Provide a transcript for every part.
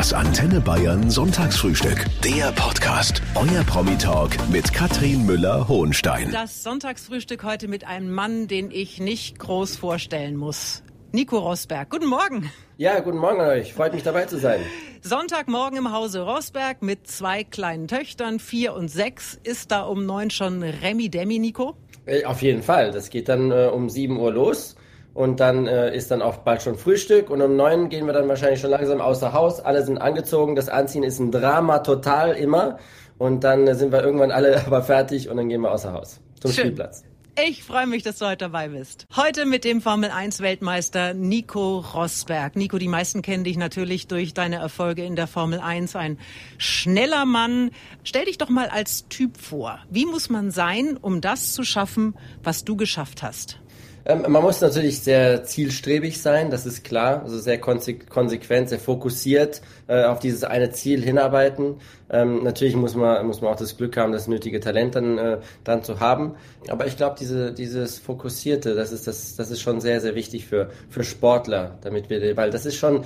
Das Antenne Bayern Sonntagsfrühstück. Der Podcast. Euer Promi-Talk mit Katrin Müller-Hohenstein. Das Sonntagsfrühstück heute mit einem Mann, den ich nicht groß vorstellen muss. Nico Rosberg. Guten Morgen. Ja, guten Morgen an euch. Freut mich dabei zu sein. Sonntagmorgen im Hause Rosberg mit zwei kleinen Töchtern, vier und sechs. Ist da um neun schon Remi Demi, Nico? Äh, Auf jeden Fall. Das geht dann äh, um sieben Uhr los. Und dann äh, ist dann auch bald schon Frühstück und um neun gehen wir dann wahrscheinlich schon langsam außer Haus. Alle sind angezogen. Das Anziehen ist ein Drama total immer. Und dann äh, sind wir irgendwann alle aber fertig und dann gehen wir außer Haus zum Schön. Spielplatz. Ich freue mich, dass du heute dabei bist. Heute mit dem Formel 1 Weltmeister Nico Rosberg. Nico, die meisten kennen dich natürlich durch deine Erfolge in der Formel 1. Ein schneller Mann. Stell dich doch mal als Typ vor. Wie muss man sein, um das zu schaffen, was du geschafft hast? Ähm, man muss natürlich sehr zielstrebig sein, das ist klar. Also sehr konse konsequent, sehr fokussiert äh, auf dieses eine Ziel hinarbeiten. Ähm, natürlich muss man, muss man auch das Glück haben, das nötige Talent dann, äh, dann zu haben. Aber ich glaube, diese, dieses Fokussierte, das ist, das, das ist schon sehr, sehr wichtig für, für Sportler, damit wir, weil das ist schon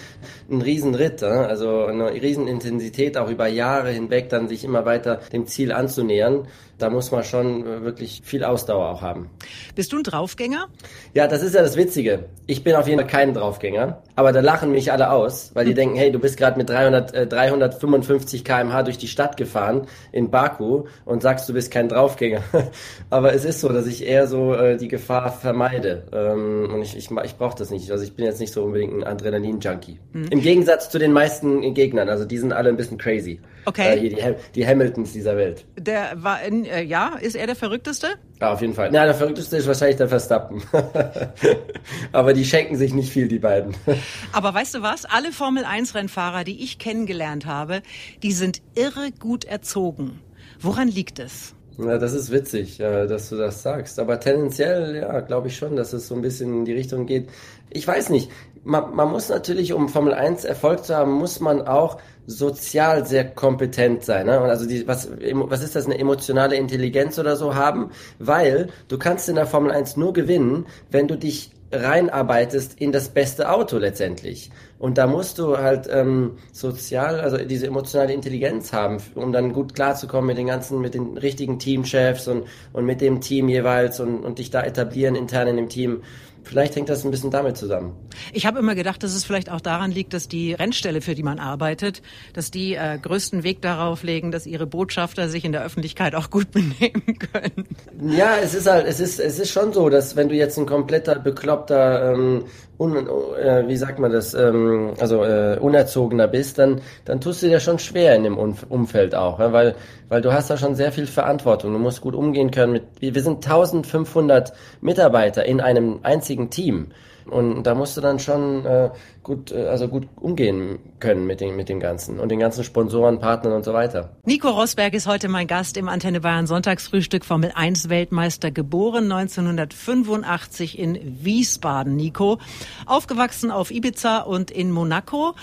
ein Riesenritt, äh? also eine Riesenintensität, auch über Jahre hinweg dann sich immer weiter dem Ziel anzunähern. Da muss man schon wirklich viel Ausdauer auch haben. Bist du ein Draufgänger? Ja, das ist ja das Witzige. Ich bin auf jeden Fall kein Draufgänger, aber da lachen mich alle aus, weil die denken, hey, du bist gerade mit 300, äh, 355 km/h durch die Stadt gefahren in Baku und sagst, du bist kein Draufgänger. aber es ist so, dass ich eher so äh, die Gefahr vermeide ähm, und ich, ich, ich brauche das nicht. Also ich bin jetzt nicht so unbedingt ein Adrenalin-Junkie. Mhm. Im Gegensatz zu den meisten Gegnern, also die sind alle ein bisschen crazy. Okay. Äh, hier die, Ham die Hamiltons dieser Welt. Der war, in, äh, ja, ist er der Verrückteste? Ja, auf jeden Fall. Na, der Verrückteste ist wahrscheinlich der Verstappen. Aber die schenken sich nicht viel, die beiden. Aber weißt du was? Alle Formel-1-Rennfahrer, die ich kennengelernt habe, die sind irre gut erzogen. Woran liegt es? Ja, das ist witzig, dass du das sagst. Aber tendenziell, ja, glaube ich schon, dass es so ein bisschen in die Richtung geht. Ich weiß nicht. Man, man muss natürlich, um Formel 1 Erfolg zu haben, muss man auch sozial sehr kompetent sein. Ne? Und also die, was, was ist das, eine emotionale Intelligenz oder so haben? Weil du kannst in der Formel 1 nur gewinnen, wenn du dich reinarbeitest in das beste Auto letztendlich. Und da musst du halt ähm, sozial, also diese emotionale Intelligenz haben, um dann gut klarzukommen mit den ganzen, mit den richtigen Teamchefs und, und mit dem Team jeweils und, und dich da etablieren intern in dem Team. Vielleicht hängt das ein bisschen damit zusammen. Ich habe immer gedacht, dass es vielleicht auch daran liegt, dass die Rennstelle, für die man arbeitet, dass die äh, größten Weg darauf legen, dass ihre Botschafter sich in der Öffentlichkeit auch gut benehmen können. Ja, es ist halt, es ist, es ist schon so, dass wenn du jetzt ein kompletter, bekloppter, ähm, un, äh, wie sagt man das, ähm, also äh, unerzogener bist, dann, dann tust du dir schon schwer in dem Umfeld auch, ja, weil, weil du hast da schon sehr viel Verantwortung. Du musst gut umgehen können mit, wir sind 1500 Mitarbeiter in einem einzigen Team. Und da musst du dann schon äh, gut, äh, also gut umgehen können mit dem, mit dem Ganzen und den ganzen Sponsoren, Partnern und so weiter. Nico Rosberg ist heute mein Gast im Antenne Bayern Sonntagsfrühstück Formel 1 Weltmeister, geboren 1985 in Wiesbaden. Nico, aufgewachsen auf Ibiza und in Monaco.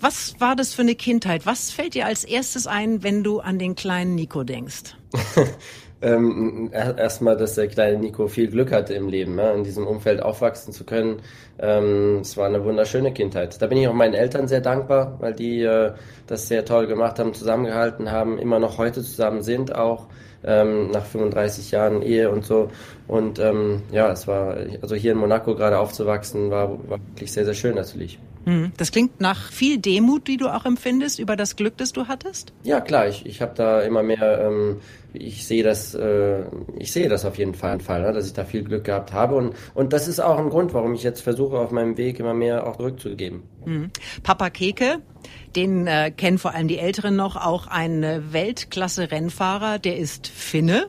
Was war das für eine Kindheit? Was fällt dir als erstes ein, wenn du an den kleinen Nico denkst? ähm, erstmal, dass der kleine Nico viel Glück hatte im Leben, ja, in diesem Umfeld aufwachsen zu können. Ähm, es war eine wunderschöne Kindheit. Da bin ich auch meinen Eltern sehr dankbar, weil die äh, das sehr toll gemacht haben, zusammengehalten haben, immer noch heute zusammen sind auch. Ähm, nach 35 Jahren Ehe und so. Und ähm, ja, es war, also hier in Monaco gerade aufzuwachsen, war, war wirklich sehr, sehr schön natürlich. Hm, das klingt nach viel Demut, die du auch empfindest über das Glück, das du hattest? Ja, klar. Ich, ich habe da immer mehr, ähm, ich sehe das, äh, ich sehe das auf jeden Fall, Fall ne, dass ich da viel Glück gehabt habe. Und, und das ist auch ein Grund, warum ich jetzt versuche, auf meinem Weg immer mehr auch zurückzugeben. Mhm. Papa Keke, den äh, kennen vor allem die Älteren noch, auch ein Weltklasse-Rennfahrer, der ist Finne.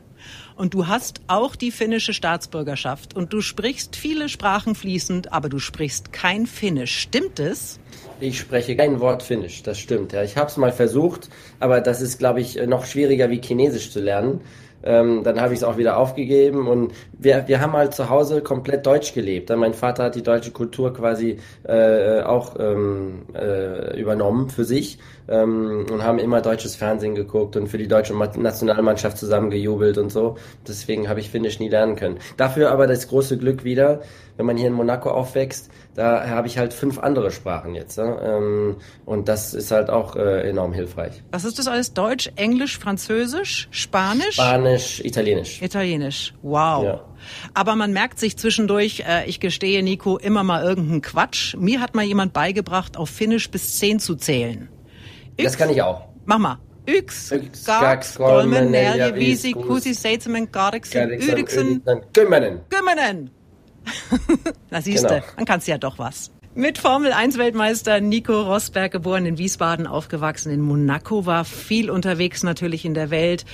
Und du hast auch die finnische Staatsbürgerschaft und du sprichst viele Sprachen fließend, aber du sprichst kein Finnisch. Stimmt es? Ich spreche kein Wort Finnisch, das stimmt. Ja, ich habe es mal versucht, aber das ist, glaube ich, noch schwieriger wie Chinesisch zu lernen. Ähm, dann habe ich es auch wieder aufgegeben und wir, wir haben halt zu Hause komplett Deutsch gelebt. Dann mein Vater hat die deutsche Kultur quasi äh, auch ähm, äh, übernommen für sich ähm, und haben immer deutsches Fernsehen geguckt und für die deutsche Nationalmannschaft zusammengejubelt und so. Deswegen habe ich Finnisch nie lernen können. Dafür aber das große Glück wieder, wenn man hier in Monaco aufwächst, da habe ich halt fünf andere Sprachen jetzt. Ne? Ähm, und das ist halt auch äh, enorm hilfreich. Was ist das alles? Deutsch, Englisch, Französisch, Spanisch? Spanisch, Italienisch. Italienisch. Wow. Ja. Aber man merkt sich zwischendurch, äh, ich gestehe, Nico, immer mal irgendeinen Quatsch. Mir hat mal jemand beigebracht, auf Finnisch bis zehn zu zählen. Das kann ich auch. Mach mal. Yks, Gax, Golmen, Nelje, Wiesi, Kusi, Seitzemen, Gariksen, Ydiksen, Kümmenen. Kümmenen. Na siehste, genau. dann kannst du ja doch was. Mit Formel 1 Weltmeister Nico Rosberg, geboren in Wiesbaden, aufgewachsen in Monaco, war viel unterwegs natürlich in der Welt.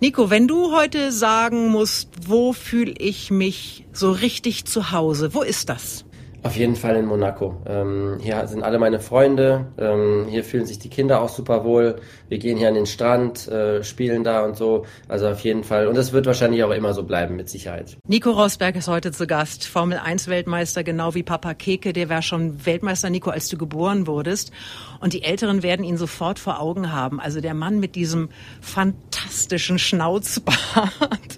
Nico, wenn du heute sagen musst, wo fühle ich mich so richtig zu Hause, wo ist das? Auf jeden Fall in Monaco. Ähm, hier sind alle meine Freunde. Ähm, hier fühlen sich die Kinder auch super wohl. Wir gehen hier an den Strand, äh, spielen da und so. Also auf jeden Fall. Und das wird wahrscheinlich auch immer so bleiben, mit Sicherheit. Nico Rosberg ist heute zu Gast. Formel 1 Weltmeister, genau wie Papa Keke. Der war schon Weltmeister, Nico, als du geboren wurdest. Und die Älteren werden ihn sofort vor Augen haben. Also der Mann mit diesem fantastischen Schnauzbart.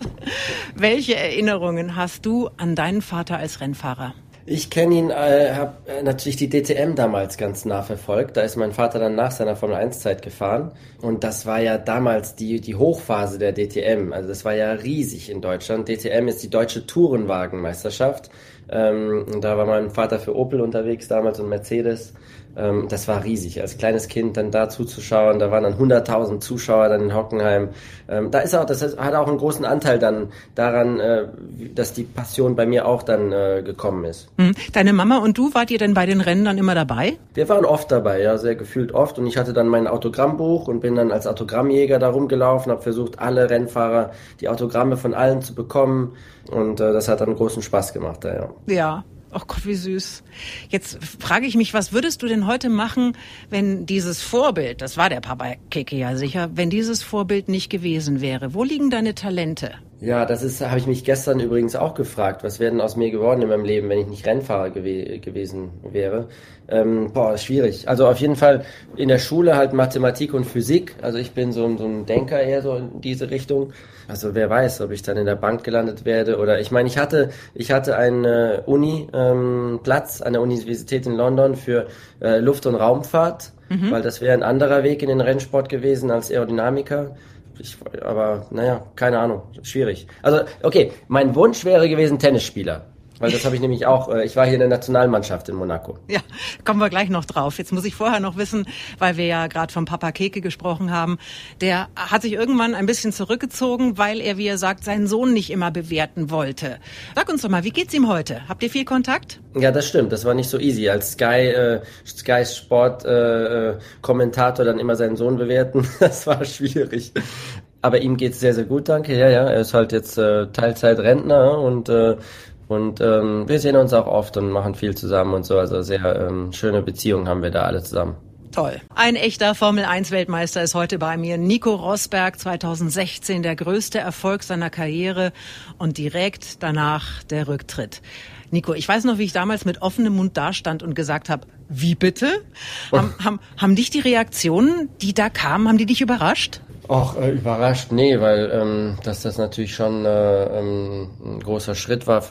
Welche Erinnerungen hast du an deinen Vater als Rennfahrer? Ich kenne ihn, äh, habe äh, natürlich die DTM damals ganz nah verfolgt. Da ist mein Vater dann nach seiner Formel 1 Zeit gefahren und das war ja damals die die Hochphase der DTM. Also das war ja riesig in Deutschland. DTM ist die deutsche Tourenwagenmeisterschaft. Ähm, und da war mein Vater für Opel unterwegs damals und Mercedes. Ähm, das war riesig. Als kleines Kind dann da zuzuschauen, da waren dann 100.000 Zuschauer dann in Hockenheim. Ähm, da ist auch, das hat auch einen großen Anteil dann daran, äh, dass die Passion bei mir auch dann äh, gekommen ist. Hm. Deine Mama und du, wart ihr denn bei den Rennen dann immer dabei? Wir waren oft dabei, ja, sehr gefühlt oft. Und ich hatte dann mein Autogrammbuch und bin dann als Autogrammjäger da rumgelaufen, habe versucht, alle Rennfahrer, die Autogramme von allen zu bekommen. Und äh, das hat dann großen Spaß gemacht, da, ja. Ja, Ach Gott, wie süß. Jetzt frage ich mich, was würdest du denn heute machen, wenn dieses Vorbild, das war der Papa Keke ja sicher, wenn dieses Vorbild nicht gewesen wäre? Wo liegen deine Talente? Ja, das ist, habe ich mich gestern übrigens auch gefragt. Was wäre denn aus mir geworden in meinem Leben, wenn ich nicht Rennfahrer gew gewesen wäre? Ähm, boah, schwierig. Also auf jeden Fall in der Schule halt Mathematik und Physik. Also ich bin so, so ein Denker eher so in diese Richtung. Also wer weiß, ob ich dann in der Bank gelandet werde oder ich meine, ich hatte, ich hatte einen äh, Uni-Platz ähm, an der Universität in London für äh, Luft- und Raumfahrt, mhm. weil das wäre ein anderer Weg in den Rennsport gewesen als Aerodynamiker. Ich, aber naja, keine Ahnung, schwierig. Also okay, mein Wunsch wäre gewesen Tennisspieler. Weil das habe ich nämlich auch, äh, ich war hier in der Nationalmannschaft in Monaco. Ja, kommen wir gleich noch drauf. Jetzt muss ich vorher noch wissen, weil wir ja gerade vom Papa Keke gesprochen haben, der hat sich irgendwann ein bisschen zurückgezogen, weil er, wie er sagt, seinen Sohn nicht immer bewerten wollte. Sag uns doch mal, wie geht's ihm heute? Habt ihr viel Kontakt? Ja, das stimmt. Das war nicht so easy. Als Sky, äh, Sky Sport äh, äh Kommentator dann immer seinen Sohn bewerten, das war schwierig. Aber ihm geht's sehr, sehr gut, danke. Ja, ja, er ist halt jetzt äh, Teilzeit-Rentner und äh, und ähm, wir sehen uns auch oft und machen viel zusammen und so. Also sehr ähm, schöne Beziehungen haben wir da alle zusammen. Toll. Ein echter Formel 1 Weltmeister ist heute bei mir. Nico Rosberg 2016, der größte Erfolg seiner Karriere und direkt danach der Rücktritt. Nico, ich weiß noch, wie ich damals mit offenem Mund dastand und gesagt habe, wie bitte? Haben, haben, haben dich die Reaktionen, die da kamen, haben die dich überrascht? Auch äh, überrascht, nee, weil ähm, dass das natürlich schon äh, ähm, ein großer Schritt war,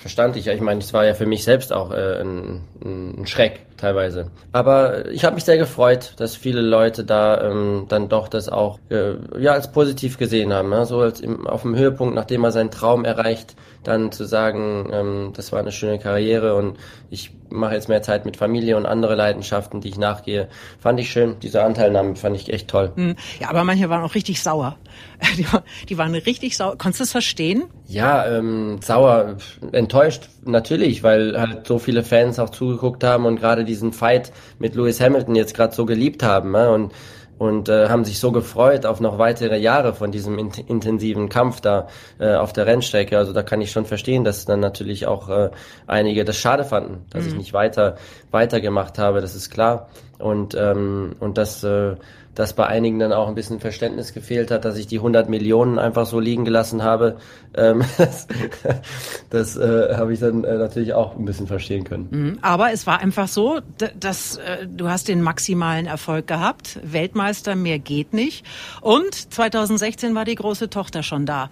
verstand ich ja. Ich meine, es war ja für mich selbst auch äh, ein, ein Schreck teilweise. Aber ich habe mich sehr gefreut, dass viele Leute da ähm, dann doch das auch äh, ja als positiv gesehen haben. Ja? So als im, auf dem Höhepunkt, nachdem er seinen Traum erreicht, dann zu sagen, ähm, das war eine schöne Karriere und ich mache jetzt mehr Zeit mit Familie und andere Leidenschaften, die ich nachgehe. Fand ich schön. Diese Anteilnahme fand ich echt toll. Hm. Ja, aber manche waren auch richtig sauer. Die, die waren richtig sauer. Konntest du das verstehen? Ja, ähm, sauer, enttäuscht natürlich, weil halt so viele Fans auch zugeguckt haben und gerade diesen Fight mit Lewis Hamilton jetzt gerade so geliebt haben. Ne? Und und äh, haben sich so gefreut auf noch weitere Jahre von diesem in intensiven Kampf da äh, auf der Rennstrecke. Also da kann ich schon verstehen, dass dann natürlich auch äh, einige das schade fanden, dass mhm. ich nicht weiter weitergemacht habe. Das ist klar. Und ähm, und das äh, dass bei einigen dann auch ein bisschen Verständnis gefehlt hat, dass ich die 100 Millionen einfach so liegen gelassen habe. Ähm, das das äh, habe ich dann äh, natürlich auch ein bisschen verstehen können. Mhm. Aber es war einfach so, dass äh, du hast den maximalen Erfolg gehabt. Weltmeister, mehr geht nicht. Und 2016 war die große Tochter schon da.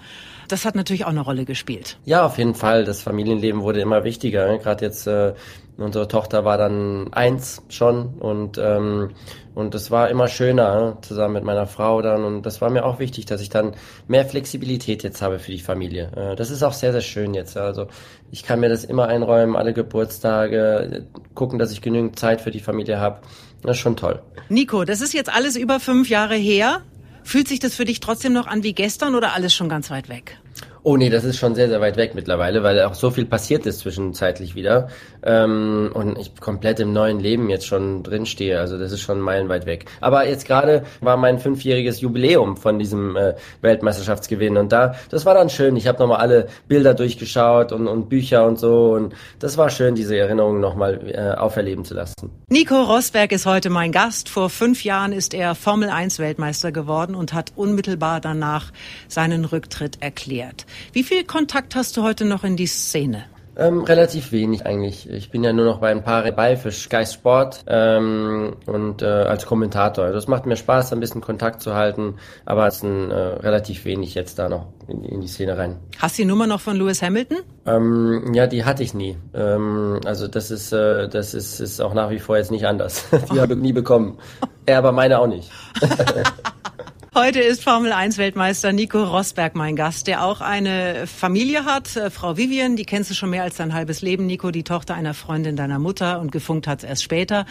Das hat natürlich auch eine Rolle gespielt. Ja, auf jeden Fall. Das Familienleben wurde immer wichtiger. Ne? Gerade jetzt äh, unsere Tochter war dann eins schon und ähm, und das war immer schöner ne? zusammen mit meiner Frau dann und das war mir auch wichtig, dass ich dann mehr Flexibilität jetzt habe für die Familie. Äh, das ist auch sehr sehr schön jetzt. Also ich kann mir das immer einräumen, alle Geburtstage gucken, dass ich genügend Zeit für die Familie habe. Das ist schon toll. Nico, das ist jetzt alles über fünf Jahre her. Fühlt sich das für dich trotzdem noch an wie gestern oder alles schon ganz weit weg? Oh nee, das ist schon sehr, sehr weit weg mittlerweile, weil auch so viel passiert ist zwischenzeitlich wieder. Ähm, und ich komplett im neuen Leben jetzt schon drinstehe. Also das ist schon meilenweit weg. Aber jetzt gerade war mein fünfjähriges Jubiläum von diesem äh, Weltmeisterschaftsgewinn. Und da, das war dann schön. Ich habe nochmal alle Bilder durchgeschaut und, und Bücher und so. Und das war schön, diese Erinnerungen nochmal äh, auferleben zu lassen. Nico Rosberg ist heute mein Gast. Vor fünf Jahren ist er Formel 1 Weltmeister geworden und hat unmittelbar danach seinen Rücktritt erklärt. Wie viel Kontakt hast du heute noch in die Szene? Ähm, relativ wenig eigentlich. Ich bin ja nur noch bei ein paar dabei für Sky Sport ähm, und äh, als Kommentator. Das macht mir Spaß, ein bisschen Kontakt zu halten, aber es sind äh, relativ wenig jetzt da noch in, in, die Szene rein. Hast du die Nummer noch von Lewis Hamilton? Ähm, ja, die hatte ich nie. Ähm, also das ist äh, das ist, ist auch nach wie vor jetzt nicht anders. die habe ich nie bekommen. Er aber meine auch nicht. Heute ist Formel 1 Weltmeister Nico Rosberg mein Gast, der auch eine Familie hat. Äh, Frau Vivian, die kennst du schon mehr als dein halbes Leben. Nico, die Tochter einer Freundin deiner Mutter und gefunkt hat erst später.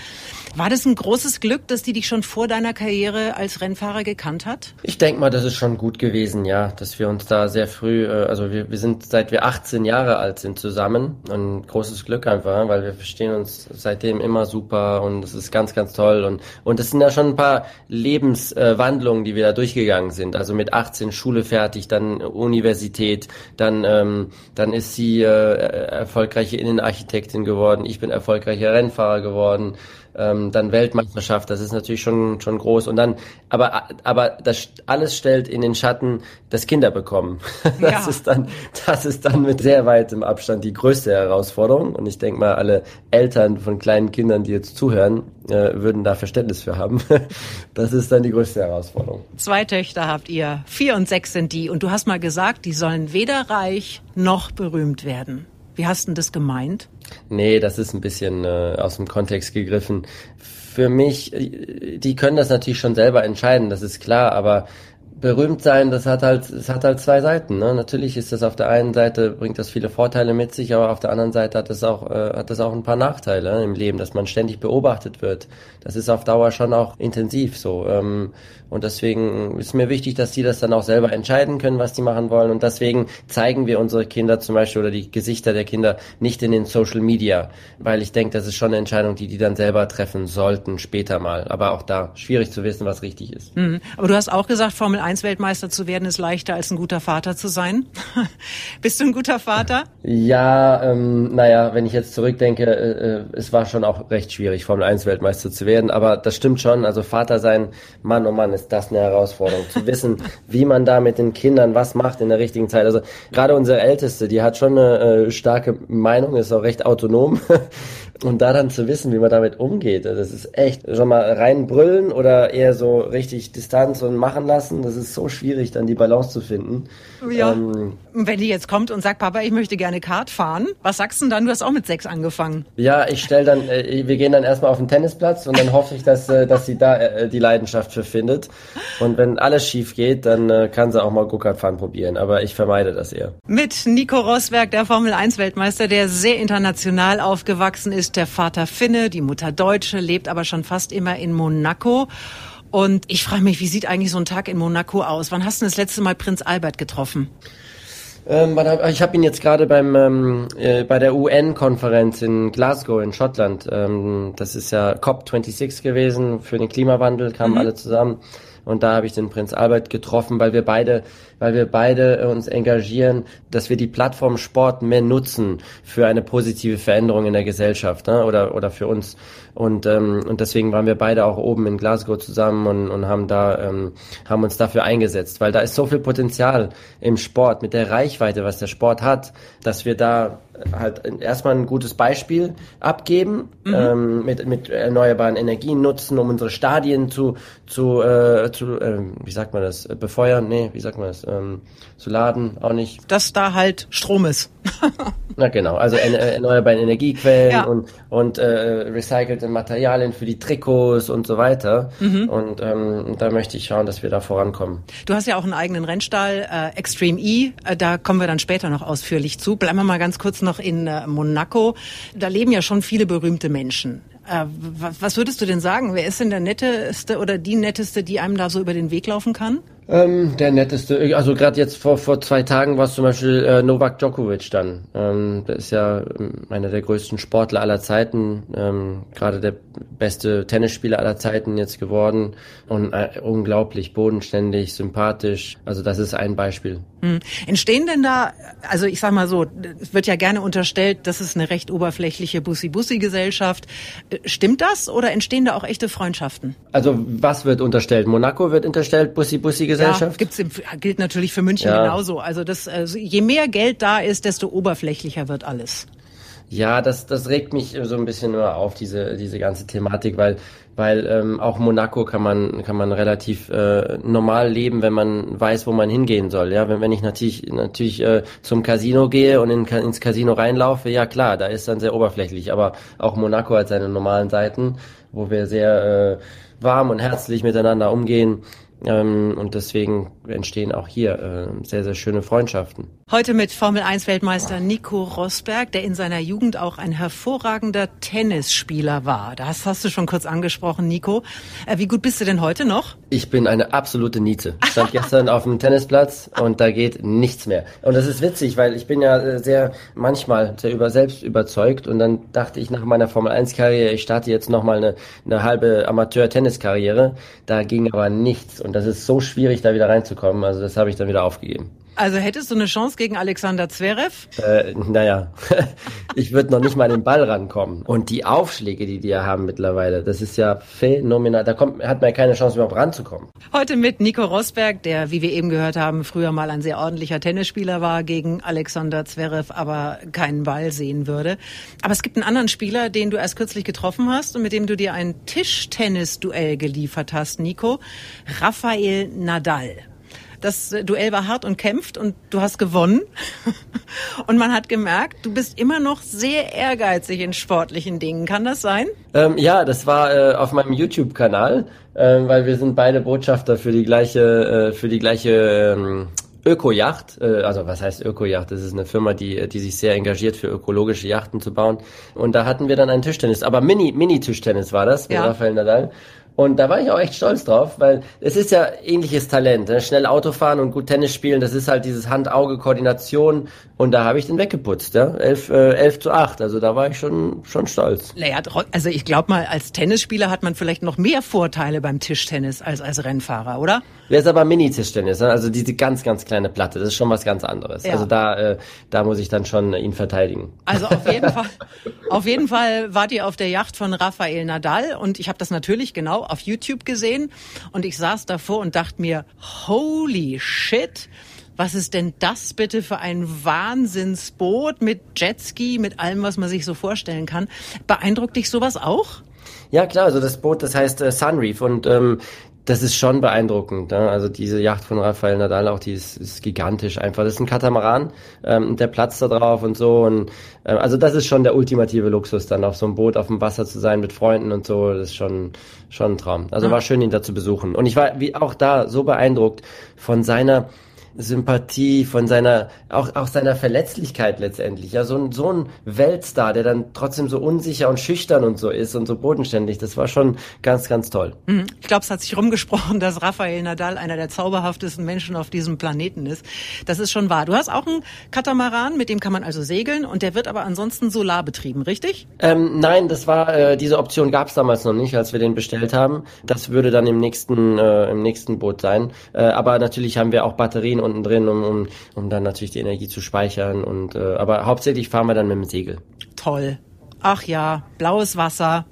War das ein großes Glück, dass die dich schon vor deiner Karriere als Rennfahrer gekannt hat? Ich denke mal, das ist schon gut gewesen, ja, dass wir uns da sehr früh, äh, also wir, wir sind seit wir 18 Jahre alt sind zusammen. Ein großes Glück einfach, weil wir verstehen uns seitdem immer super und es ist ganz, ganz toll und und es sind ja schon ein paar Lebenswandlungen, die wir da durchgegangen sind. Also mit 18 Schule fertig, dann Universität, dann, ähm, dann ist sie äh, erfolgreiche Innenarchitektin geworden, ich bin erfolgreicher Rennfahrer geworden ähm, dann Weltmeisterschaft, das ist natürlich schon schon groß und dann aber aber das alles stellt in den Schatten das Kinder bekommen. Das ja. ist dann das ist dann mit sehr weitem Abstand die größte Herausforderung und ich denke mal alle Eltern von kleinen Kindern, die jetzt zuhören, äh, würden da Verständnis für haben. Das ist dann die größte Herausforderung. Zwei Töchter habt ihr, vier und sechs sind die und du hast mal gesagt, die sollen weder reich noch berühmt werden. Wie hast du das gemeint? Nee, das ist ein bisschen äh, aus dem Kontext gegriffen. Für mich, äh, die können das natürlich schon selber entscheiden, das ist klar, aber berühmt sein, das hat halt, es hat halt zwei Seiten. Ne? Natürlich ist das auf der einen Seite bringt das viele Vorteile mit sich, aber auf der anderen Seite hat das auch äh, hat das auch ein paar Nachteile ne, im Leben, dass man ständig beobachtet wird. Das ist auf Dauer schon auch intensiv so. Ähm, und deswegen ist mir wichtig, dass die das dann auch selber entscheiden können, was die machen wollen. Und deswegen zeigen wir unsere Kinder zum Beispiel oder die Gesichter der Kinder nicht in den Social Media, weil ich denke, das ist schon eine Entscheidung, die die dann selber treffen sollten später mal. Aber auch da schwierig zu wissen, was richtig ist. Mhm. Aber du hast auch gesagt, Formel 1 Weltmeister zu werden ist leichter als ein guter Vater zu sein. Bist du ein guter Vater? Ja, ähm, naja, wenn ich jetzt zurückdenke, äh, äh, es war schon auch recht schwierig, Formel 1 Weltmeister zu werden. Aber das stimmt schon. Also Vater sein, Mann, oh Mann, ist ist das eine Herausforderung, zu wissen, wie man da mit den Kindern was macht in der richtigen Zeit. Also gerade unsere Älteste, die hat schon eine äh, starke Meinung, ist auch recht autonom. Und da dann zu wissen, wie man damit umgeht, das ist echt schon mal reinbrüllen oder eher so richtig Distanz und machen lassen. Das ist so schwierig, dann die Balance zu finden. Ja. Ähm, Wenn die jetzt kommt und sagt, Papa, ich möchte gerne Kart fahren, was sagst du dann? Du hast auch mit sechs angefangen. Ja, ich stell dann, äh, wir gehen dann erstmal auf den Tennisplatz und dann hoffe ich, dass, äh, dass sie da äh, die Leidenschaft für findet. Und wenn alles schief geht, dann äh, kann sie auch mal Go-Kart fahren probieren. Aber ich vermeide das eher. Mit Nico Rosberg, der Formel 1 Weltmeister, der sehr international aufgewachsen ist, der Vater Finne, die Mutter Deutsche, lebt aber schon fast immer in Monaco. Und ich frage mich, wie sieht eigentlich so ein Tag in Monaco aus? Wann hast du das letzte Mal Prinz Albert getroffen? Ähm, ich habe ihn jetzt gerade beim ähm, äh, bei der UN-Konferenz in Glasgow in Schottland. Ähm, das ist ja COP26 gewesen für den Klimawandel, kamen mhm. alle zusammen Und da habe ich den Prinz Albert getroffen, weil wir beide, weil wir beide uns engagieren, dass wir die Plattform Sport mehr nutzen für eine positive Veränderung in der Gesellschaft ne? oder, oder für uns. Und, ähm, und deswegen waren wir beide auch oben in Glasgow zusammen und, und haben da ähm, haben uns dafür eingesetzt, weil da ist so viel Potenzial im Sport mit der Reichweite, was der Sport hat, dass wir da halt erstmal ein gutes Beispiel abgeben, mhm. ähm, mit, mit erneuerbaren Energien nutzen, um unsere Stadien zu, zu, äh, zu äh, wie sagt man das, befeuern, nee, wie sagt man das, ähm, zu laden, auch nicht. Dass da halt Strom ist. Na genau, also erneuerbare Energiequellen ja. und, und äh, recycelte Materialien für die Trikots und so weiter. Mhm. Und ähm, da möchte ich schauen, dass wir da vorankommen. Du hast ja auch einen eigenen Rennstall, äh, Extreme E, äh, da kommen wir dann später noch ausführlich zu. Bleiben wir mal ganz kurz noch in äh, Monaco. Da leben ja schon viele berühmte Menschen. Äh, was würdest du denn sagen? Wer ist denn der netteste oder die netteste, die einem da so über den Weg laufen kann? Ähm, der netteste, also gerade jetzt vor vor zwei Tagen war es zum Beispiel äh, Novak Djokovic dann. Ähm, der ist ja ähm, einer der größten Sportler aller Zeiten, ähm, gerade der beste Tennisspieler aller Zeiten jetzt geworden und äh, unglaublich bodenständig, sympathisch. Also das ist ein Beispiel. Hm. Entstehen denn da, also ich sag mal so, es wird ja gerne unterstellt, das ist eine recht oberflächliche Bussi-Bussi-Gesellschaft. Äh, stimmt das oder entstehen da auch echte Freundschaften? Also was wird unterstellt? Monaco wird unterstellt, Bussi-Bussi-Gesellschaft? Gesellschaft? Ja, gibt's im, gilt natürlich für München ja. genauso. Also das, also je mehr Geld da ist, desto oberflächlicher wird alles. Ja, das, das regt mich so ein bisschen nur auf, diese, diese ganze Thematik, weil, weil ähm, auch Monaco kann man, kann man relativ äh, normal leben, wenn man weiß, wo man hingehen soll. Ja, wenn, wenn ich natürlich, natürlich äh, zum Casino gehe und in, ins Casino reinlaufe, ja klar, da ist dann sehr oberflächlich. Aber auch Monaco hat seine normalen Seiten, wo wir sehr äh, warm und herzlich miteinander umgehen. Ähm, und deswegen entstehen auch hier äh, sehr, sehr schöne Freundschaften. Heute mit Formel 1 Weltmeister Nico Rosberg, der in seiner Jugend auch ein hervorragender Tennisspieler war. Das hast du schon kurz angesprochen, Nico. Äh, wie gut bist du denn heute noch? Ich bin eine absolute Niete. Ich stand gestern auf dem Tennisplatz und da geht nichts mehr. Und das ist witzig, weil ich bin ja äh, sehr manchmal sehr über selbst überzeugt und dann dachte ich nach meiner Formel 1 Karriere, ich starte jetzt nochmal eine, eine halbe Amateur-Tenniskarriere. Da ging aber nichts und das ist so schwierig, da wieder reinzukommen. Also das habe ich dann wieder aufgegeben. Also hättest du eine Chance gegen Alexander Zverev? Äh, naja, ich würde noch nicht mal den Ball rankommen. Und die Aufschläge, die die ja haben mittlerweile, das ist ja phänomenal. Da kommt, hat man ja keine Chance, überhaupt ranzukommen. Heute mit Nico Rosberg, der, wie wir eben gehört haben, früher mal ein sehr ordentlicher Tennisspieler war, gegen Alexander Zverev aber keinen Ball sehen würde. Aber es gibt einen anderen Spieler, den du erst kürzlich getroffen hast und mit dem du dir ein Tischtennis-Duell geliefert hast, Nico. Rafael Nadal. Das Duell war hart und kämpft und du hast gewonnen. und man hat gemerkt, du bist immer noch sehr ehrgeizig in sportlichen Dingen. Kann das sein? Ähm, ja, das war äh, auf meinem YouTube-Kanal, äh, weil wir sind beide Botschafter für die gleiche, äh, für die gleiche ähm, Öko-Yacht, äh, also was heißt Öko-Yacht? Das ist eine Firma, die, die sich sehr engagiert für ökologische Yachten zu bauen. Und da hatten wir dann einen Tischtennis, aber Mini, Mini-Tischtennis war das mit ja. Rafael Nadal. Und da war ich auch echt stolz drauf, weil es ist ja ähnliches Talent. Ne? Schnell Auto fahren und gut Tennis spielen, das ist halt dieses Hand-Auge-Koordination. Und da habe ich den weggeputzt, ja. 11, äh, 11 zu 8. Also da war ich schon, schon stolz. Naja, also ich glaube mal, als Tennisspieler hat man vielleicht noch mehr Vorteile beim Tischtennis als als Rennfahrer, oder? Wer ist aber Mini-Tischtennis, ne? also diese ganz, ganz kleine Platte, das ist schon was ganz anderes. Ja. Also da, äh, da muss ich dann schon ihn verteidigen. Also auf jeden Fall, auf jeden Fall wart ihr auf der Yacht von Rafael Nadal und ich habe das natürlich genau auf YouTube gesehen und ich saß davor und dachte mir, holy shit, was ist denn das bitte für ein Wahnsinnsboot mit Jetski, mit allem, was man sich so vorstellen kann? Beeindruckt dich sowas auch? Ja klar, also das Boot, das heißt äh, Sunreef und ähm, das ist schon beeindruckend. Ne? Also diese Yacht von Rafael Nadal, auch die ist, ist gigantisch einfach. Das ist ein Katamaran, ähm, der Platz da drauf und so. Und äh, also das ist schon der ultimative Luxus, dann auf so einem Boot auf dem Wasser zu sein mit Freunden und so. Das ist schon schon ein Traum. Also war schön, ihn da zu besuchen. Und ich war wie auch da so beeindruckt von seiner Sympathie, von seiner, auch, auch seiner Verletzlichkeit letztendlich. Ja, so ein, so ein Weltstar, der dann trotzdem so unsicher und schüchtern und so ist und so bodenständig. Das war schon ganz, ganz toll. Mhm. Ich glaube, es hat sich rumgesprochen, dass Rafael Nadal einer der zauberhaftesten Menschen auf diesem Planeten ist. Das ist schon wahr. Du hast auch einen Katamaran, mit dem kann man also segeln und der wird aber ansonsten solar betrieben, richtig? Ähm, nein, das war, äh, diese Option gab es damals noch nicht, als wir den bestellt haben. Das würde dann im nächsten, äh, im nächsten Boot sein. Äh, aber natürlich haben wir auch Batterien unten drin, um, um, um dann natürlich die Energie zu speichern. Und äh, aber hauptsächlich fahren wir dann mit dem Segel. Toll. Ach ja, blaues Wasser,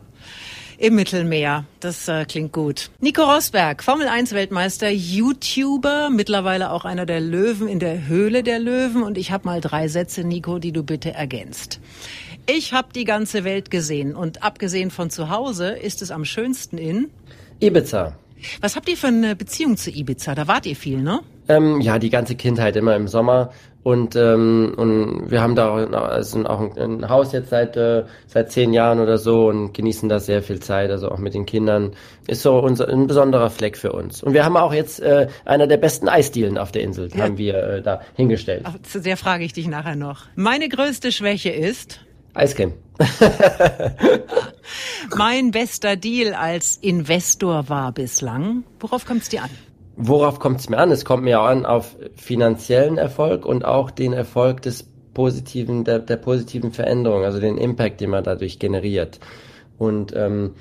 im Mittelmeer. Das äh, klingt gut. Nico Rosberg, Formel 1 Weltmeister, YouTuber, mittlerweile auch einer der Löwen in der Höhle der Löwen. Und ich habe mal drei Sätze, Nico, die du bitte ergänzt. Ich habe die ganze Welt gesehen und abgesehen von zu Hause ist es am schönsten in Ibiza. Was habt ihr für eine Beziehung zu Ibiza? Da wart ihr viel, ne? Ähm, ja, die ganze Kindheit immer im Sommer und ähm, und wir haben da auch, also auch ein, ein Haus jetzt seit äh, seit zehn Jahren oder so und genießen da sehr viel Zeit, also auch mit den Kindern ist so unser ein besonderer Fleck für uns. Und wir haben auch jetzt äh, einer der besten Eisdielen auf der Insel ja. haben wir äh, da hingestellt. Ach, zu der frage ich dich nachher noch. Meine größte Schwäche ist Eiscreme. mein bester Deal als Investor war bislang. Worauf kommt es dir an? Worauf kommt es mir an? Es kommt mir auch an auf finanziellen Erfolg und auch den Erfolg des positiven, der, der positiven Veränderung, also den Impact, den man dadurch generiert. Und ähm,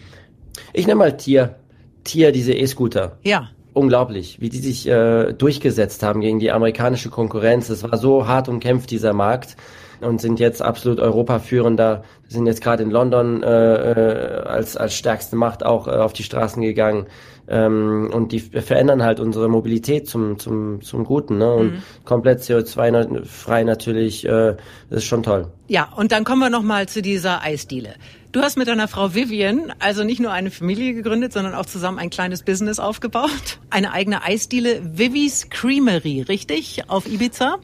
ich nehme mal Tier, Tier, diese E-Scooter. Ja. Unglaublich, wie die sich äh, durchgesetzt haben gegen die amerikanische Konkurrenz. Es war so hart umkämpft, dieser Markt und sind jetzt absolut Europaführender, sind jetzt gerade in London äh, äh, als, als stärkste Macht auch äh, auf die Straßen gegangen. Ähm, und die verändern halt unsere Mobilität zum, zum, zum Guten. Ne? Und mhm. komplett CO2-frei natürlich, äh, das ist schon toll. Ja, und dann kommen wir nochmal zu dieser Eisdiele. Du hast mit deiner Frau Vivian also nicht nur eine Familie gegründet, sondern auch zusammen ein kleines Business aufgebaut. Eine eigene Eisdiele, Vivis Creamery, richtig? Auf Ibiza?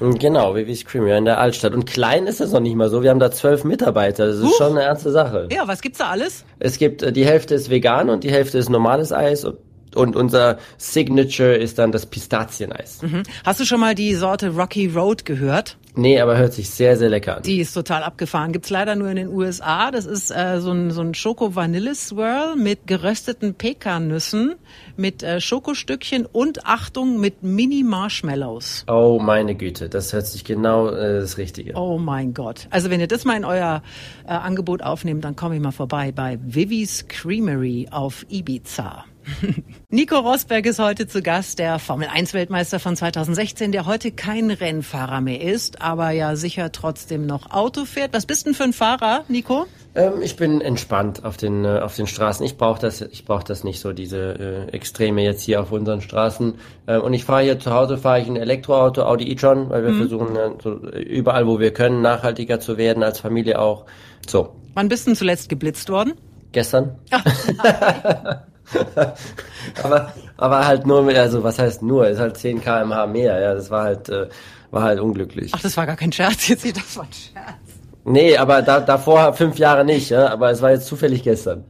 Genau, Vivis Creamery in der Altstadt. Und klein ist es noch nicht mal so. Wir haben da zwölf Mitarbeiter. Das ist Huch. schon eine ernste Sache. Ja, was gibt's da alles? Es gibt, äh, die Hälfte ist vegan und die Hälfte ist normales Eis. Und unser Signature ist dann das Pistazieneis. Mhm. Hast du schon mal die Sorte Rocky Road gehört? Nee, aber hört sich sehr, sehr lecker an. Die ist total abgefahren. Gibt's leider nur in den USA. Das ist äh, so ein, so ein Schoko-Vanille-Swirl mit gerösteten Pekannüssen, mit äh, Schokostückchen und Achtung, mit Mini-Marshmallows. Oh meine Güte, das hört sich genau äh, das Richtige. Oh mein Gott. Also wenn ihr das mal in euer äh, Angebot aufnehmt, dann komme ich mal vorbei bei Vivi's Creamery auf Ibiza. Nico Rosberg ist heute zu Gast, der Formel 1 Weltmeister von 2016, der heute kein Rennfahrer mehr ist, aber ja sicher trotzdem noch Auto fährt. Was bist denn für ein Fahrer, Nico? Ähm, ich bin entspannt auf den äh, auf den Straßen. Ich brauche das ich brauche das nicht so diese äh, Extreme jetzt hier auf unseren Straßen. Ähm, und ich fahre hier zu Hause fahre ich ein Elektroauto Audi e-tron, weil wir mhm. versuchen äh, so, überall wo wir können nachhaltiger zu werden als Familie auch. So. Wann bist du zuletzt geblitzt worden? Gestern. aber, aber halt nur mit, also was heißt nur, ist halt 10 kmh mehr, ja, das war halt, äh, war halt unglücklich. Ach, das war gar kein Scherz, jetzt sieht das war ein Scherz. Nee, aber da, davor fünf Jahre nicht, ja, aber es war jetzt zufällig gestern.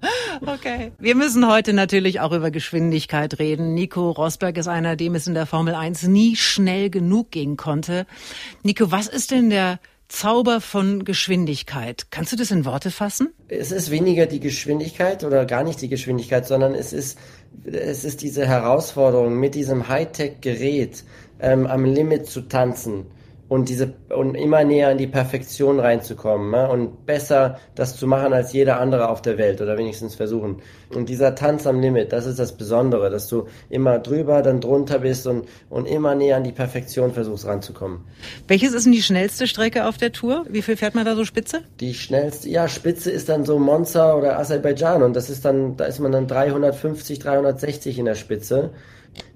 Okay. Wir müssen heute natürlich auch über Geschwindigkeit reden. Nico Rosberg ist einer, dem es in der Formel 1 nie schnell genug gehen konnte. Nico, was ist denn der Zauber von Geschwindigkeit. Kannst du das in Worte fassen? Es ist weniger die Geschwindigkeit oder gar nicht die Geschwindigkeit, sondern es ist, es ist diese Herausforderung, mit diesem Hightech-Gerät ähm, am Limit zu tanzen und diese und immer näher in die Perfektion reinzukommen ne? und besser das zu machen als jeder andere auf der Welt oder wenigstens versuchen. Und dieser Tanz am Limit, das ist das Besondere, dass du immer drüber, dann drunter bist und, und immer näher an die Perfektion versuchst ranzukommen. Welches ist denn die schnellste Strecke auf der Tour? Wie viel fährt man da so Spitze? Die schnellste, ja, Spitze ist dann so Monza oder Aserbaidschan und das ist dann, da ist man dann 350, 360 in der Spitze.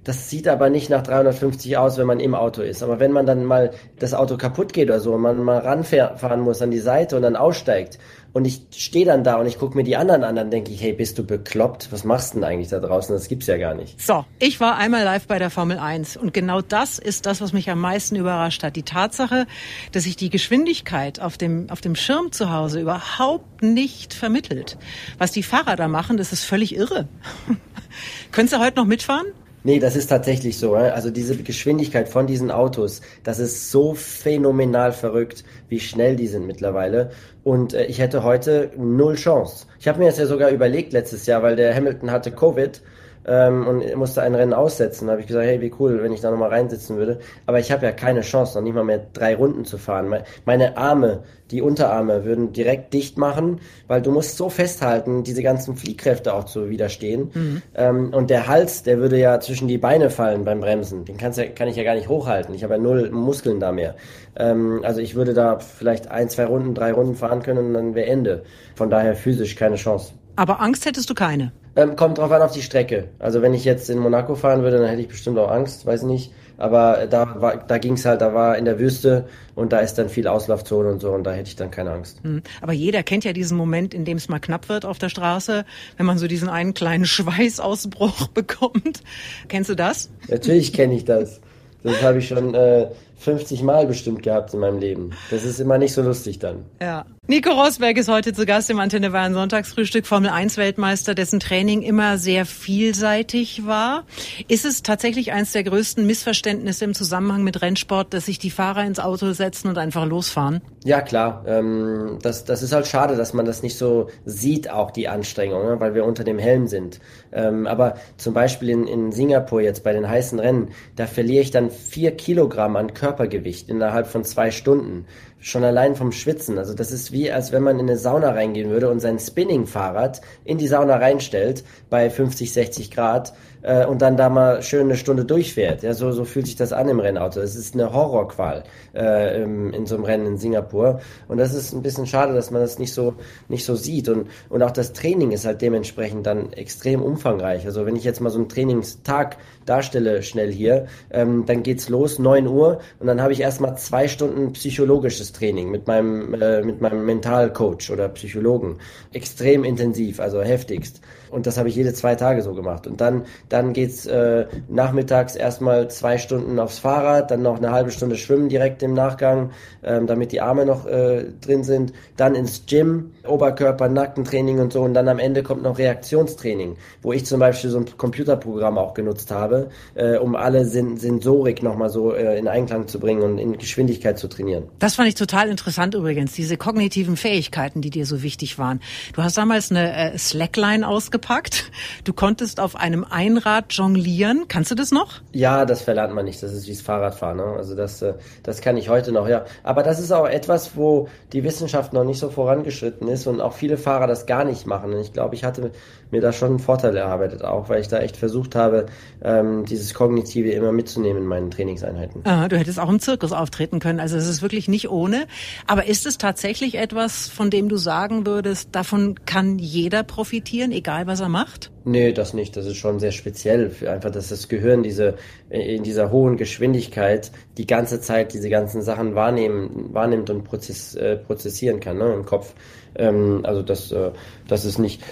Das sieht aber nicht nach 350 aus, wenn man im Auto ist. Aber wenn man dann mal das Auto kaputt geht oder so und man mal ranfahren muss an die Seite und dann aussteigt und ich stehe dann da und ich gucke mir die anderen an, dann denke ich, hey, bist du bekloppt? Was machst du denn eigentlich da draußen? Das gibt's ja gar nicht. So, ich war einmal live bei der Formel 1 und genau das ist das, was mich am meisten überrascht hat. Die Tatsache, dass sich die Geschwindigkeit auf dem, auf dem Schirm zu Hause überhaupt nicht vermittelt. Was die Fahrer da machen, das ist völlig irre. Könntest du heute noch mitfahren? Nee, das ist tatsächlich so. Also diese Geschwindigkeit von diesen Autos, das ist so phänomenal verrückt, wie schnell die sind mittlerweile. Und äh, ich hätte heute null Chance. Ich habe mir das ja sogar überlegt letztes Jahr, weil der Hamilton hatte Covid ähm, und musste ein Rennen aussetzen. Da habe ich gesagt, hey, wie cool, wenn ich da nochmal reinsitzen würde. Aber ich habe ja keine Chance, noch nicht mal mehr drei Runden zu fahren. Meine Arme, die Unterarme würden direkt dicht machen, weil du musst so festhalten, diese ganzen Fliehkräfte auch zu widerstehen. Mhm. Ähm, und der Hals, der würde ja zwischen die Beine fallen beim Bremsen. Den kannst ja, kann ich ja gar nicht hochhalten. Ich habe ja null Muskeln da mehr. Ähm, also ich würde da vielleicht ein, zwei Runden, drei Runden fahren können und dann wäre Ende. Von daher physisch keine Chance. Aber Angst hättest du keine? Ähm, kommt drauf an auf die Strecke. Also wenn ich jetzt in Monaco fahren würde, dann hätte ich bestimmt auch Angst, weiß nicht. Aber da war, da ging's halt, da war in der Wüste und da ist dann viel Auslaufzone und so und da hätte ich dann keine Angst. Hm. Aber jeder kennt ja diesen Moment, in dem es mal knapp wird auf der Straße, wenn man so diesen einen kleinen Schweißausbruch bekommt. Kennst du das? Natürlich kenne ich das. Das habe ich schon äh, 50 Mal bestimmt gehabt in meinem Leben. Das ist immer nicht so lustig dann. Ja. Nico Rosberg ist heute zu Gast im Antenne Bayern Sonntagsfrühstück, Formel 1 Weltmeister, dessen Training immer sehr vielseitig war. Ist es tatsächlich eines der größten Missverständnisse im Zusammenhang mit Rennsport, dass sich die Fahrer ins Auto setzen und einfach losfahren? Ja, klar. Ähm, das, das ist halt schade, dass man das nicht so sieht, auch die Anstrengung, ne? weil wir unter dem Helm sind. Ähm, aber zum Beispiel in, in Singapur jetzt bei den heißen Rennen, da verliere ich dann vier Kilogramm an Körpergewicht innerhalb von zwei Stunden schon allein vom Schwitzen. Also das ist wie, als wenn man in eine Sauna reingehen würde und sein Spinning-Fahrrad in die Sauna reinstellt bei 50, 60 Grad äh, und dann da mal schön eine Stunde durchfährt. Ja, so, so fühlt sich das an im Rennauto. Das ist eine Horrorqual äh, im, in so einem Rennen in Singapur. Und das ist ein bisschen schade, dass man das nicht so, nicht so sieht. Und, und auch das Training ist halt dementsprechend dann extrem umfangreich. Also wenn ich jetzt mal so einen Trainingstag darstelle schnell hier, ähm, dann geht's los, 9 Uhr, und dann habe ich erstmal zwei Stunden psychologisches Training mit meinem, äh, mit meinem Mentalcoach oder Psychologen. Extrem intensiv, also heftigst. Und das habe ich jede zwei Tage so gemacht. Und dann, dann geht's äh, nachmittags erstmal zwei Stunden aufs Fahrrad, dann noch eine halbe Stunde schwimmen direkt im Nachgang, ähm, damit die Arme noch äh, drin sind. Dann ins Gym, Oberkörper, Nackentraining und so. Und dann am Ende kommt noch Reaktionstraining, wo ich zum Beispiel so ein Computerprogramm auch genutzt habe, äh, um alle Sen Sensorik nochmal so äh, in Einklang zu bringen und in Geschwindigkeit zu trainieren. Das fand ich total interessant übrigens, diese kognitiven Fähigkeiten, die dir so wichtig waren. Du hast damals eine äh, Slackline ausgebaut ausgepackt. Du konntest auf einem Einrad jonglieren. Kannst du das noch? Ja, das verlernt man nicht. Das ist wie das Fahrradfahren. Ne? Also das, äh, das kann ich heute noch, ja. Aber das ist auch etwas, wo die Wissenschaft noch nicht so vorangeschritten ist und auch viele Fahrer das gar nicht machen. Und ich glaube, ich hatte mir da schon einen Vorteil erarbeitet, auch weil ich da echt versucht habe, ähm, dieses Kognitive immer mitzunehmen in meinen Trainingseinheiten. Ah, du hättest auch im Zirkus auftreten können. Also es ist wirklich nicht ohne. Aber ist es tatsächlich etwas, von dem du sagen würdest, davon kann jeder profitieren, egal was er macht? Nee, das nicht. Das ist schon sehr speziell. Einfach, dass das Gehirn diese, in dieser hohen Geschwindigkeit die ganze Zeit diese ganzen Sachen wahrnehmen, wahrnimmt und prozess, äh, prozessieren kann, ne, im Kopf. Ähm, also das, äh, das ist nicht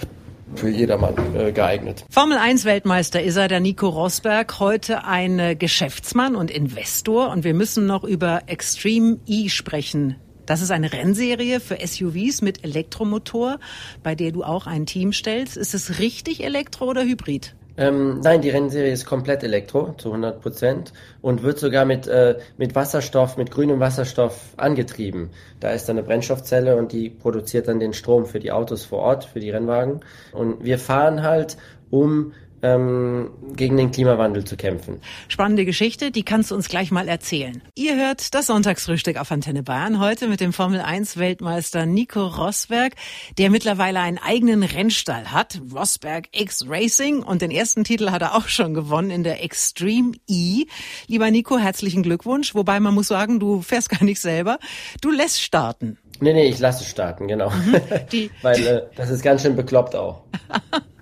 für jedermann äh, geeignet. Formel 1 Weltmeister ist er, der Nico Rosberg, heute ein äh, Geschäftsmann und Investor und wir müssen noch über Extreme E sprechen. Das ist eine Rennserie für SUVs mit Elektromotor, bei der du auch ein Team stellst. Ist es richtig Elektro oder Hybrid? Ähm, nein, die Rennserie ist komplett Elektro, zu 100 Prozent und wird sogar mit, äh, mit Wasserstoff, mit grünem Wasserstoff angetrieben. Da ist dann eine Brennstoffzelle und die produziert dann den Strom für die Autos vor Ort, für die Rennwagen. Und wir fahren halt um ähm, gegen den Klimawandel zu kämpfen. Spannende Geschichte, die kannst du uns gleich mal erzählen. Ihr hört das Sonntagsfrühstück auf Antenne Bayern heute mit dem Formel 1 Weltmeister Nico Rosberg, der mittlerweile einen eigenen Rennstall hat, Rosberg X Racing und den ersten Titel hat er auch schon gewonnen in der Extreme E. Lieber Nico, herzlichen Glückwunsch, wobei man muss sagen, du fährst gar nicht selber, du lässt starten. Nee, nee, ich lasse starten, genau. Mhm. Die, Weil äh, das ist ganz schön bekloppt auch.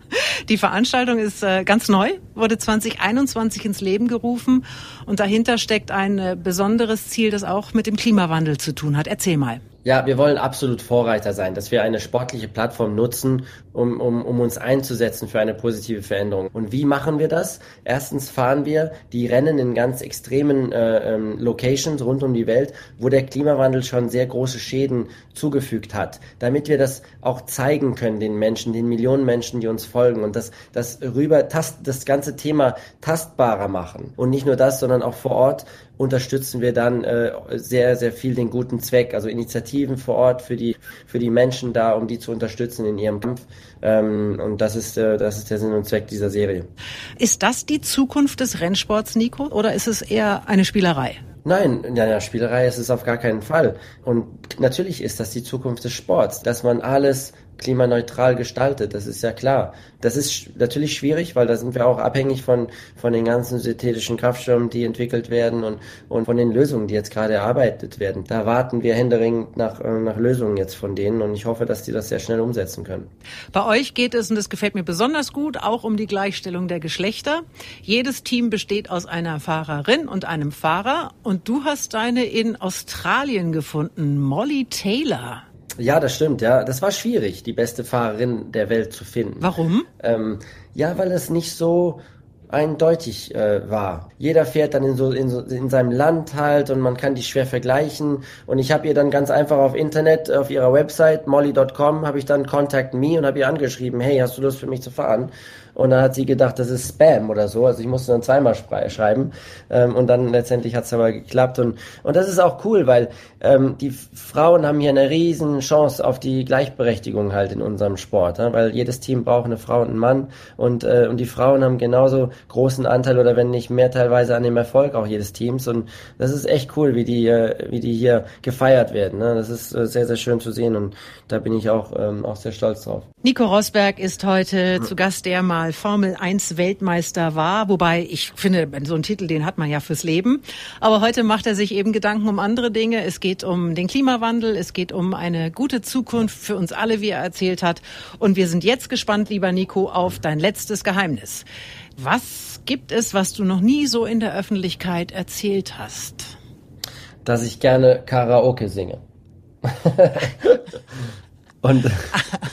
Die Veranstaltung ist äh, ganz neu, wurde 2021 ins Leben gerufen und dahinter steckt ein äh, besonderes Ziel, das auch mit dem Klimawandel zu tun hat. Erzähl mal. Ja, wir wollen absolut Vorreiter sein, dass wir eine sportliche Plattform nutzen, um, um, um uns einzusetzen für eine positive Veränderung. Und wie machen wir das? Erstens fahren wir die Rennen in ganz extremen äh, ähm, Locations rund um die Welt, wo der Klimawandel schon sehr große Schäden zugefügt hat, damit wir das auch zeigen können den Menschen, den Millionen Menschen, die uns folgen und das, das rüber, das, das Ganze ganze Thema tastbarer machen. Und nicht nur das, sondern auch vor Ort unterstützen wir dann äh, sehr, sehr viel den guten Zweck, also Initiativen vor Ort für die, für die Menschen da, um die zu unterstützen in ihrem Kampf. Ähm, und das ist, äh, das ist der Sinn und Zweck dieser Serie. Ist das die Zukunft des Rennsports, Nico, oder ist es eher eine Spielerei? Nein, ja, ja, Spielerei ist es auf gar keinen Fall. Und natürlich ist das die Zukunft des Sports, dass man alles klimaneutral gestaltet, das ist ja klar. Das ist natürlich schwierig, weil da sind wir auch abhängig von, von den ganzen synthetischen Kraftstoffen, die entwickelt werden und, und von den Lösungen, die jetzt gerade erarbeitet werden. Da warten wir händeringend nach, äh, nach Lösungen jetzt von denen und ich hoffe, dass die das sehr schnell umsetzen können. Bei euch geht es, und das gefällt mir besonders gut, auch um die Gleichstellung der Geschlechter. Jedes Team besteht aus einer Fahrerin und einem Fahrer und du hast deine in Australien gefunden, Molly Taylor. Ja, das stimmt, ja. Das war schwierig, die beste Fahrerin der Welt zu finden. Warum? Ähm, ja, weil es nicht so eindeutig äh, war. Jeder fährt dann in so, in so in seinem Land halt und man kann die schwer vergleichen. Und ich habe ihr dann ganz einfach auf Internet, auf ihrer Website molly.com, habe ich dann Contact Me und habe ihr angeschrieben, hey, hast du Lust für mich zu fahren? Und dann hat sie gedacht, das ist Spam oder so. Also ich musste dann zweimal schreiben. Ähm, und dann letztendlich hat es aber geklappt. Und, und das ist auch cool, weil ähm, die Frauen haben hier eine riesen Chance auf die Gleichberechtigung halt in unserem Sport. Ja? Weil jedes Team braucht eine Frau und einen Mann. Und, äh, und die Frauen haben genauso großen Anteil oder wenn nicht mehr teilweise an dem Erfolg auch jedes Teams. Und das ist echt cool, wie die, äh, wie die hier gefeiert werden. Ne? Das ist äh, sehr, sehr schön zu sehen. Und da bin ich auch, ähm, auch sehr stolz drauf. Nico Rosberg ist heute zu Gast, der mal Formel 1 Weltmeister war. Wobei ich finde, so einen Titel, den hat man ja fürs Leben. Aber heute macht er sich eben Gedanken um andere Dinge. Es geht um den Klimawandel. Es geht um eine gute Zukunft für uns alle, wie er erzählt hat. Und wir sind jetzt gespannt, lieber Nico, auf dein letztes Geheimnis. Was gibt es, was du noch nie so in der Öffentlichkeit erzählt hast? Dass ich gerne Karaoke singe. Und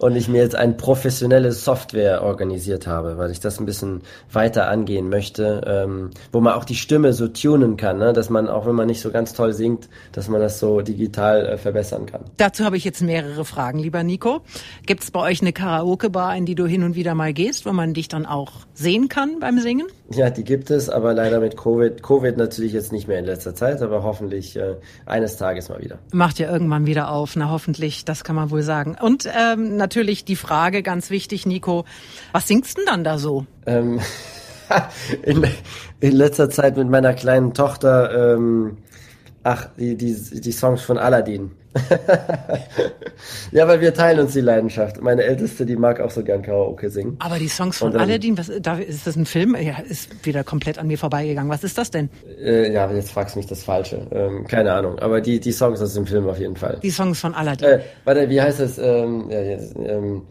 und ich mir jetzt eine professionelle Software organisiert habe, weil ich das ein bisschen weiter angehen möchte, ähm, wo man auch die Stimme so tunen kann, ne? dass man auch wenn man nicht so ganz toll singt, dass man das so digital äh, verbessern kann. Dazu habe ich jetzt mehrere Fragen, lieber Nico. Gibt es bei euch eine Karaoke-Bar, in die du hin und wieder mal gehst, wo man dich dann auch sehen kann beim Singen? Ja, die gibt es, aber leider mit Covid. Covid natürlich jetzt nicht mehr in letzter Zeit, aber hoffentlich äh, eines Tages mal wieder. Macht ja irgendwann wieder auf, na hoffentlich, das kann man wohl sagen. Und ähm, natürlich die Frage, ganz wichtig, Nico, was singst denn dann da so? Ähm, in, in letzter Zeit mit meiner kleinen Tochter, ähm, ach, die, die, die Songs von Aladdin. ja, weil wir teilen uns die Leidenschaft. Meine Älteste, die mag auch so gern Karaoke singen. Aber die Songs von dann, Aladdin, was, da, ist das ein Film? Ja, ist wieder komplett an mir vorbeigegangen. Was ist das denn? Äh, ja, jetzt fragst du mich das Falsche. Ähm, keine Ahnung. Aber die, die Songs aus dem Film auf jeden Fall. Die Songs von Aladdin. Äh, warte, wie heißt es? Ähm, ja, jetzt, ähm,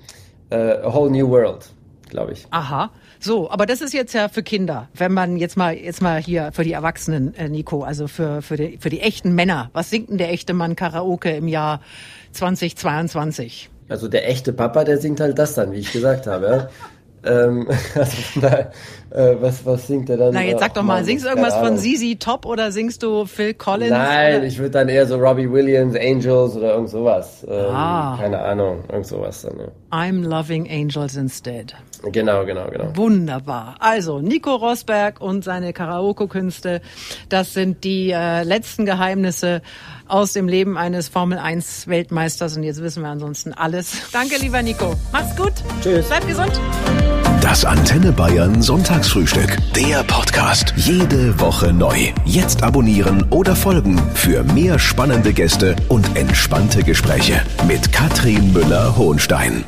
äh, A Whole New World glaube ich. Aha. So, aber das ist jetzt ja für Kinder. Wenn man jetzt mal jetzt mal hier für die Erwachsenen, äh, Nico, also für für die für die echten Männer. Was singt denn der echte Mann Karaoke im Jahr 2022? Also der echte Papa, der singt halt das dann, wie ich gesagt habe. ähm, also daher, äh, was, was singt er dann? Na, jetzt sag doch mal, singst du irgendwas von Zizi Top oder singst du Phil Collins? Nein, oder? ich würde dann eher so Robbie Williams, Angels oder irgend sowas. Ähm, ah. Keine Ahnung, irgend sowas dann, ja. I'm loving angels instead. Genau, genau, genau. Wunderbar. Also, Nico Rosberg und seine Karaoke-Künste, das sind die äh, letzten Geheimnisse aus dem Leben eines Formel 1 Weltmeisters und jetzt wissen wir ansonsten alles. Danke, lieber Nico. Mach's gut. Tschüss. Bleib gesund. Das Antenne Bayern Sonntagsfrühstück. Der Podcast. Jede Woche neu. Jetzt abonnieren oder folgen für mehr spannende Gäste und entspannte Gespräche mit Katrin Müller-Hohenstein.